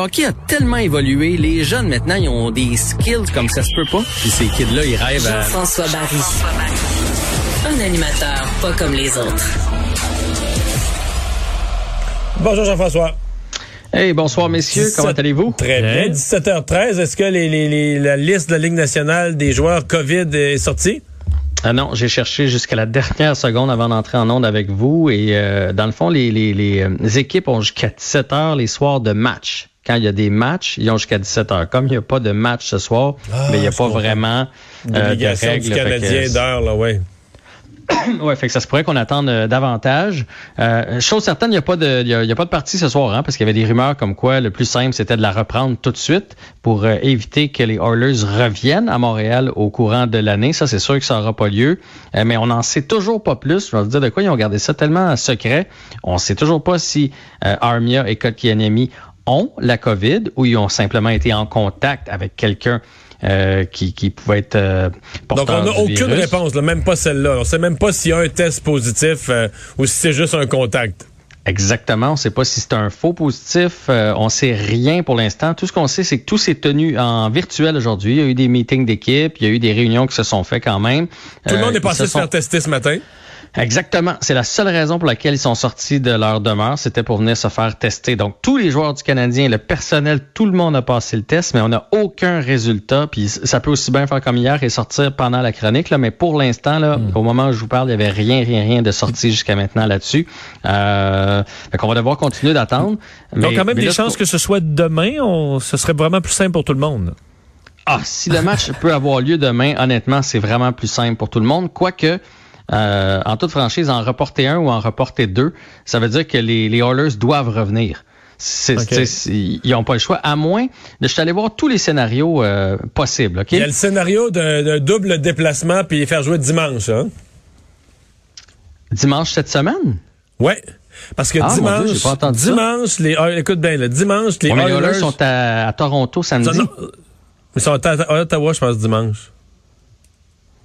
hockey a tellement évolué, les jeunes maintenant, ils ont des skills comme ça se peut pas. Puis ces kids-là, ils rêvent à... Jean-François Barry. Un animateur pas comme les autres. Bonjour Jean-François. Hey, bonsoir messieurs, 17 comment allez-vous? Très bien. 17h13, est-ce que les, les- les- la liste de la Ligue nationale des joueurs COVID est sortie? Ah non, j'ai cherché jusqu'à la dernière seconde avant d'entrer en onde avec vous et euh, dans le fond, les, les, les, euh, équipes ont jusqu'à 17 heures les soirs de match. Quand il y a des matchs, ils ont jusqu'à 17 heures. Comme il n'y a pas de match ce soir, Ah, mais il n'y a pas vraiment euh, de règles. du Canadien d'heure, là, ouais. Ouais, fait que ça se pourrait qu'on attende euh, davantage. Euh, chose certaine, il n'y a pas de, y a, y a pas de partie ce soir, hein, parce qu'il y avait des rumeurs comme quoi le plus simple c'était de la reprendre tout de suite pour euh, éviter que les Oilers reviennent à Montréal au courant de l'année. Ça, c'est sûr que ça n'aura pas lieu, mais on n'en sait toujours pas plus. Je vais vous dire de quoi ils ont gardé ça tellement secret. On sait toujours pas si Armia et Kotkaniemi ont la COVID ou ils ont simplement été en contact avec quelqu'un. euh, qui, qui pouvait être euh, Donc, on n'a aucune virus? réponse, là, même pas celle-là. On sait même pas s'il y a un test positif euh, ou si c'est juste un contact. Exactement. On ne sait pas si c'est un faux positif. Euh, on sait rien pour l'instant. Tout ce qu'on sait, c'est que tout s'est tenu en virtuel aujourd'hui. Il y a eu des meetings d'équipe, il y a eu des réunions qui se sont faites quand même. Tout le Euh, monde est passé se faire tester ce matin? Exactement. C'est la seule raison pour laquelle ils sont sortis de leur demeure. C'était pour venir se faire tester. Donc, tous les joueurs du Canadien, le personnel, tout le monde a passé le test, mais on n'a aucun résultat. Puis, ça peut aussi bien faire comme hier et sortir pendant la chronique. Là. Mais pour l'instant, là, Hmm. au moment où je vous parle, il n'y avait rien, rien, rien de sorti jusqu'à maintenant là-dessus. Euh, fait qu'on va devoir continuer d'attendre. Donc, quand même des là, chances que ce soit demain, on, ce serait vraiment plus simple pour tout le monde. Ah, si le match peut avoir lieu demain, honnêtement, c'est vraiment plus simple pour tout le monde. Quoique, euh, en toute franchise, en reporter un ou en reporter deux, ça veut dire que les, les Oilers doivent revenir. Ils n'ont pas le choix, à moins de... Je suis allé voir tous les scénarios euh, possibles? Il y a le scénario d'un double déplacement puis faire jouer dimanche. Hein? Dimanche cette semaine? Ouais. Parce que Ah, dimanche, Dieu, pas ça. dimanche, les écoute bien, le dimanche, les Ouais, mais les Oilers, Oilers sont à, à Toronto samedi. Non, ils sont à à Ottawa, je pense, dimanche.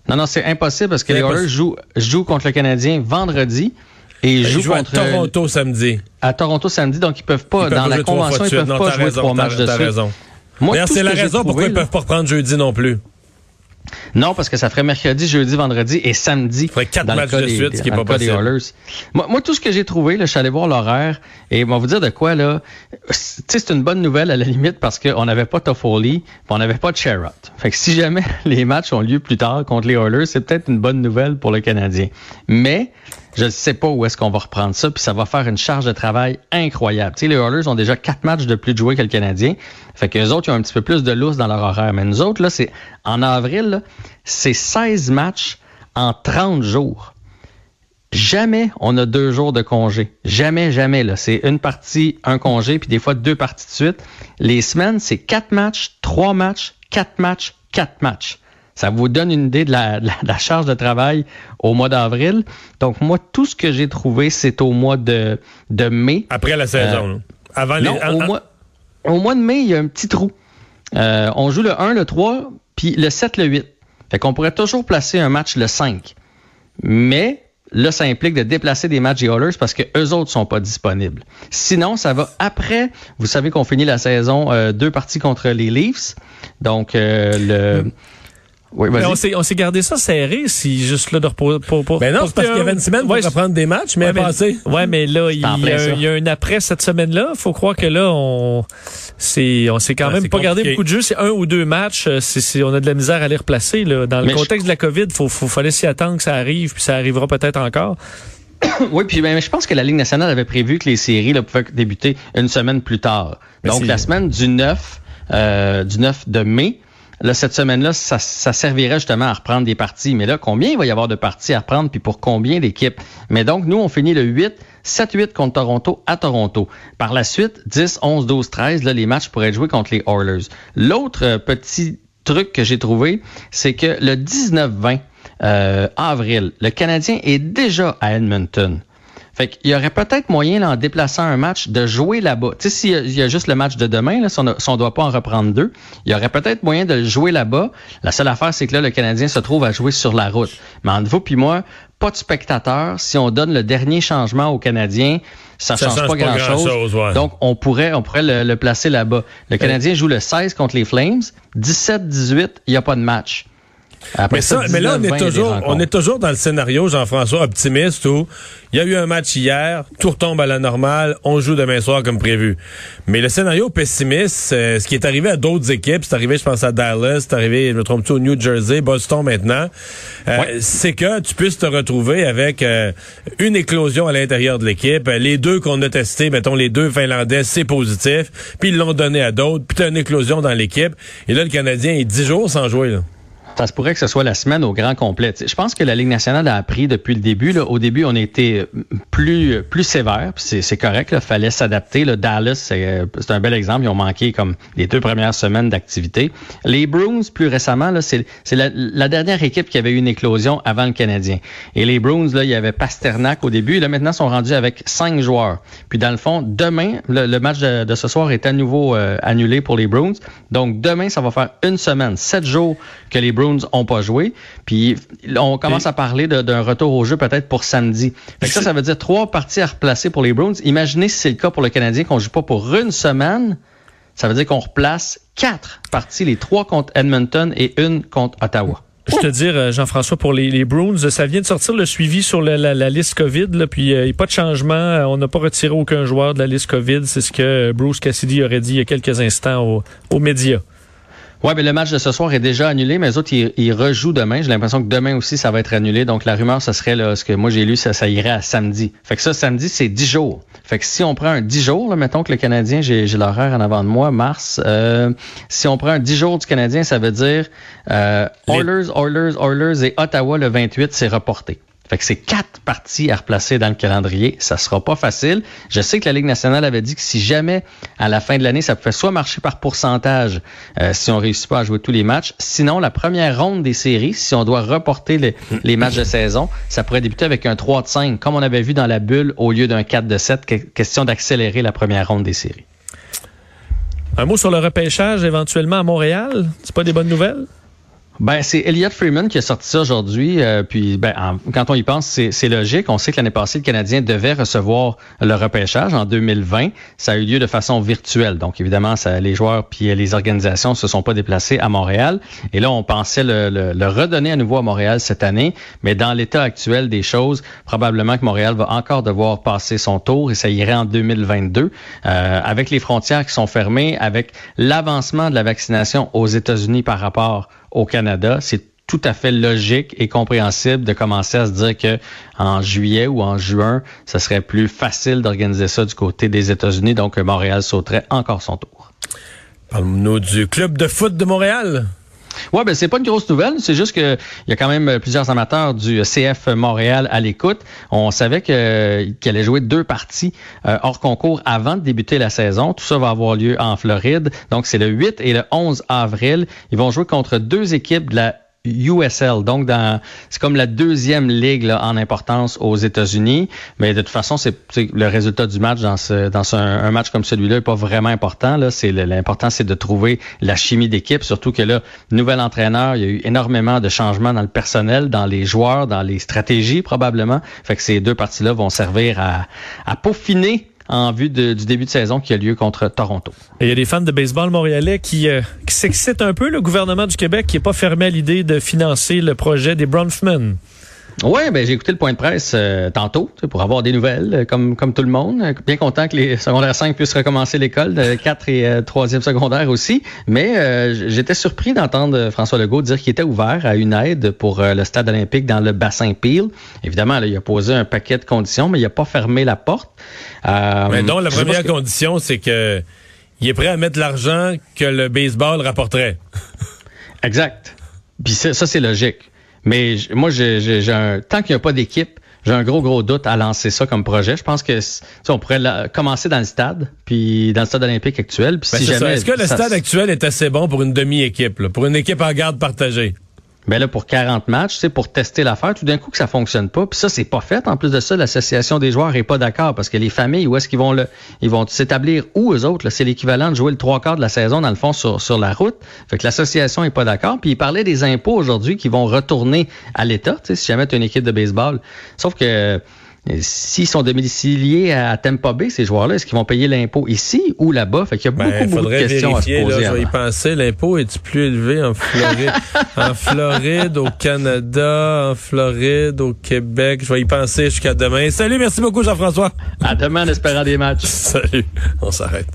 Non, non, c'est impossible parce que les. Oilers jouent, jouent contre le Canadien vendredi et ils Ils jouent jouent à contre Toronto samedi. à Toronto samedi, donc ils peuvent pas, Ils peuvent dans la convention, ils peuvent Non, pas jouer raison, trois matchs de suite. Moi, c'est ce la raison pourquoi ils peuvent pas reprendre jeudi non plus. Non, parce que ça ferait mercredi, jeudi, vendredi et samedi. ferait quatre dans le matchs cas de des- suite, ce qui est dans pas possible. Moi, moi, tout ce que j'ai trouvé, là, je suis allé voir l'horaire et on va vous dire de quoi, là. Tu sais, c'est une bonne nouvelle à la limite parce qu'on n'avait pas Toffoli, on n'avait pas Sherrod. Fait que si jamais les matchs ont lieu plus tard contre les Oilers, c'est peut-être une bonne nouvelle pour le Canadien. Mais, je ne sais pas où est-ce qu'on va reprendre ça, puis ça va faire une charge de travail incroyable. Tu les Oilers ont déjà quatre matchs de plus de jouer que le Canadien. Fait que les autres, ils ont un petit peu plus de lousse dans leur horaire. Mais nous autres, là, c'est en avril, c'est 16 matchs en 30 jours. Jamais on a deux jours de congé. Jamais, jamais. Là. C'est une partie, un congé, puis des fois deux parties de suite. Les semaines, c'est quatre matchs, trois matchs, quatre matchs, quatre matchs. Ça vous donne une idée de la, de la- de la charge de travail au mois d'avril. Donc, moi, tout ce que j'ai trouvé, c'est au mois de, de mai. Après la saison. là. Avant Non, les. au, mois, au mois de mai, il y a un petit trou. Euh, on joue le 1, le 3, puis le 7, le 8. Fait qu'on pourrait toujours placer un match le 5. Mais là, ça implique de déplacer des matchs des Oilers parce que eux autres sont pas disponibles. Sinon, ça va après. Vous savez qu'on finit la saison euh, deux parties contre les Leafs. Donc, euh, le... Oui, Mais on s'est, on s'est gardé ça serré, si juste là de reposer. Pour, pour, Ben non, c'est parce qu'il y avait une semaine pour Ouais, reprendre des matchs, mais ouais, mais, ouais, mais là, il y, a, ça. il y a un après cette semaine-là. Faut croire que là, on, c'est, on s'est quand Ouais, même pas gardé beaucoup de jeux. C'est un ou deux matchs. euh, C'est, c'est- on a de la misère à les replacer. Là. Dans le Mais je- contexte de la COVID, faut, faut, fallait s'y attendre que ça arrive, puis ça arrivera peut-être encore. Oui, puis ben, je pense que la Ligue nationale avait prévu que les séries là, pouvaient débuter une semaine plus tard. Mais Donc, la semaine du 9, euh, du 9 de mai, là, cette semaine-là, ça, ça servirait justement à reprendre des parties. Mais là, combien il va y avoir de parties à reprendre, puis pour combien d'équipes? Mais donc, nous, on finit le 8, 7-8 contre Toronto à Toronto. Par la suite, 10, 11, 12, 13, là, les matchs pourraient être joués contre les Oilers. L'autre euh, petit truc que j'ai trouvé, c'est que le 19-20 euh, avril, le Canadien est déjà à Edmonton. Fait qu'il y aurait peut-être moyen, là, en déplaçant un match, de jouer là-bas. Tu sais, s'il y a- il y, a juste le match de demain, là, si on ne doit pas en reprendre deux, il y aurait peut-être moyen de le jouer là-bas. La seule affaire, c'est que là, le Canadien se trouve à jouer sur la route. Mais entre vous puis moi, pas de spectateurs. Si on donne le dernier changement aux Canadiens, ça, Ça change, change pas pas grand-chose. ouais. Donc, on pourrait, on pourrait le, le placer là-bas. Le Canadien joue le 16 contre les Flames. 17-18, il n'y a pas de match. Après Mais, ça, mais là, on 19-20, il y est, toujours, on est toujours dans le scénario, Jean-François, optimiste, où il y a eu un match hier, tout retombe à la normale, on joue demain soir comme prévu. Mais le scénario pessimiste, euh, ce qui est arrivé à d'autres équipes, c'est arrivé, je pense, à Dallas, c'est arrivé, je me trompe au New Jersey, Boston maintenant, euh, c'est que tu puisses te retrouver avec euh, une éclosion à l'intérieur de l'équipe. Les deux qu'on a testés, mettons les deux Finlandais, c'est positif, puis ils l'ont donné à d'autres, puis t'as une éclosion dans l'équipe. Et là, le Canadien est 10 jours sans jouer. Là. Ça se pourrait que ce soit la semaine au grand complet. Je pense que la Ligue nationale a appris depuis le début. Là. Au début, on était plus plus sévère, c'est, correct. Il fallait s'adapter. Dallas, c'est, un bel exemple. Ils ont manqué comme les deux premières semaines d'activité. Les Bruins, plus récemment, c'est, la, la dernière équipe qui avait eu une éclosion avant le Canadien. Et les Bruins, là, il y avait Pasternak au début. Là, maintenant, ils sont rendus avec cinq joueurs. Puis dans le fond, demain, le, le match de, de ce soir est à nouveau euh, annulé pour les Bruins. Donc demain, ça va faire une semaine, sept jours que les Bruins ont pas joué. Puis on commence à parler d'un retour au jeu peut-être pour samedi. Fait que ça, ça veut dire trois parties à replacer pour les Bruins. Imaginez si c'est le cas pour le Canadien qu'on joue pas pour une semaine. Ça veut dire qu'on replace quatre parties, les trois contre Edmonton et une contre Ottawa. Je te dire, euh, Jean-François, pour les, les Bruins, ça vient de sortir le suivi sur la, la- la liste COVID, là, puis euh, il n'y a pas de changement. Euh, On n'a pas retiré aucun joueur de la liste COVID. C'est ce que Bruce Cassidy aurait dit il y a quelques instants aux, aux médias. Ouais, mais le match de ce soir est déjà annulé, mais les autres, ils, ils rejouent demain. J'ai l'impression que demain aussi, ça va être annulé. Donc, la rumeur, ce serait, là, ce que moi j'ai lu, ça, ça irait à samedi. Fait que ça, samedi, c'est 10 jours. Fait que si on prend un 10 jours, là, mettons que le Canadien, j'ai j'ai l'horaire en avant de moi, mars, euh, si on prend un 10 jours du Canadien, ça veut dire euh, Oilers, Oilers, Oilers et Ottawa le 28, c'est reporté. Fait que c'est quatre parties à replacer dans le calendrier. Ça sera pas facile. Je sais que la Ligue nationale avait dit que si jamais, à la fin de l'année, ça pouvait soit marcher par pourcentage euh, si on réussit pas à jouer tous les matchs. Sinon, la première ronde des séries, si on doit reporter les, matchs de saison, ça pourrait débuter avec un 3 de 5, comme on avait vu dans la bulle, au lieu d'un 4 de 7. Que- question d'accélérer la première ronde des séries. Un mot sur le repêchage éventuellement à Montréal. C'est pas des bonnes nouvelles? Ben, c'est Elliot Freeman qui a sorti ça aujourd'hui. euh, puis, ben, en- quand on y pense, c'est logique. On sait que l'année passée, le Canadien devait recevoir le repêchage en 2020. Ça a eu lieu de façon virtuelle. Donc, évidemment, ça, les joueurs puis les organisations se sont pas déplacés à Montréal. Et là, on pensait le, le- le redonner à nouveau à Montréal cette année. Mais dans l'état actuel des choses, probablement que Montréal va encore devoir passer son tour et ça irait en 2022. Euh, avec les frontières qui sont fermées, avec l'avancement de la vaccination aux États-Unis par rapport au Canada, c'est tout à fait logique et compréhensible de commencer à se dire que en juillet ou en juin, ce serait plus facile d'organiser ça du côté des États-Unis, donc Montréal sauterait encore son tour. Parle-nous du club de foot de Montréal. Ouais, ben c'est pas une grosse nouvelle, c'est juste que il y a quand même plusieurs amateurs du CF Montréal à l'écoute. On savait qu'il allait jouer deux parties euh, hors concours avant de débuter la saison. Tout ça va avoir lieu en Floride. Donc c'est le 8 et le 11 avril. Ils vont jouer contre deux équipes de la USL, donc c'est comme la deuxième ligue en importance aux États-Unis, mais de toute façon c'est le résultat du match dans ce dans un, match comme celui-là est pas vraiment important là, c'est l'important c'est de trouver la chimie d'équipe, surtout que là nouvel entraîneur, il y a eu énormément de changements dans le personnel, dans les joueurs, dans les stratégies probablement, fait que ces deux parties-là vont servir à à peaufiner en vue du début de saison qui a lieu contre Toronto. Il y a des fans de baseball montréalais qui, euh, s'excitent un peu. Le gouvernement du Québec qui est pas fermé à l'idée de financer le projet des Bronfman. Ouais, ben j'ai écouté le point de presse euh, tantôt pour avoir des nouvelles, euh, comme comme tout le monde. Euh, Bien content que les secondaires 5 puissent recommencer l'école, de 4 et euh, 3e secondaire aussi. Mais euh, j'étais surpris d'entendre euh, François Legault dire qu'il était ouvert à une aide pour euh, le stade olympique dans le bassin Peel. Évidemment, là, il a posé un paquet de conditions, mais il a pas fermé la porte. Euh, Mais donc, la première que- condition, c'est que il est prêt à mettre l'argent que le baseball rapporterait. Exact. Puis ça, ça, c'est logique. Mais moi, j'ai, j'ai- j'ai un, tant qu'il n'y a pas d'équipe, j'ai un gros, gros doute à lancer ça comme projet. Je pense que on pourrait la- commencer dans le stade, puis dans le stade olympique actuel. Puis Ben, si Est-ce que le stade actuel est assez bon pour une demi-équipe, là, pour une équipe en garde partagée? Ben là, pour 40 matchs, c'est pour tester l'affaire, tout d'un coup que ça fonctionne pas. Puis ça, c'est pas fait. En plus de ça, l'association des joueurs est pas d'accord parce que les familles, où est-ce qu'ils vont le, ils vont s'établir où eux autres? C'est l'équivalent de jouer le trois quarts de la saison, dans le fond, sur, sur la route. Fait que l'association est pas d'accord. Puis il parlait des impôts aujourd'hui qui vont retourner à l'État, si jamais tu une équipe de baseball. Sauf que s'ils sont domiciliés à Tampa Bay, ces joueurs-là, est-ce qu'ils vont payer l'impôt ici ou là-bas? Fait qu'il y a Ben, beaucoup, de questions vérifier, à se poser. là, je vais y penser. L'impôt est-tu plus élevé en Floride, en Floride, au Canada, en Floride, au Québec? Je vais y penser jusqu'à demain. Salut, merci beaucoup, Jean-François. À demain en espérant des matchs. Salut. On s'arrête.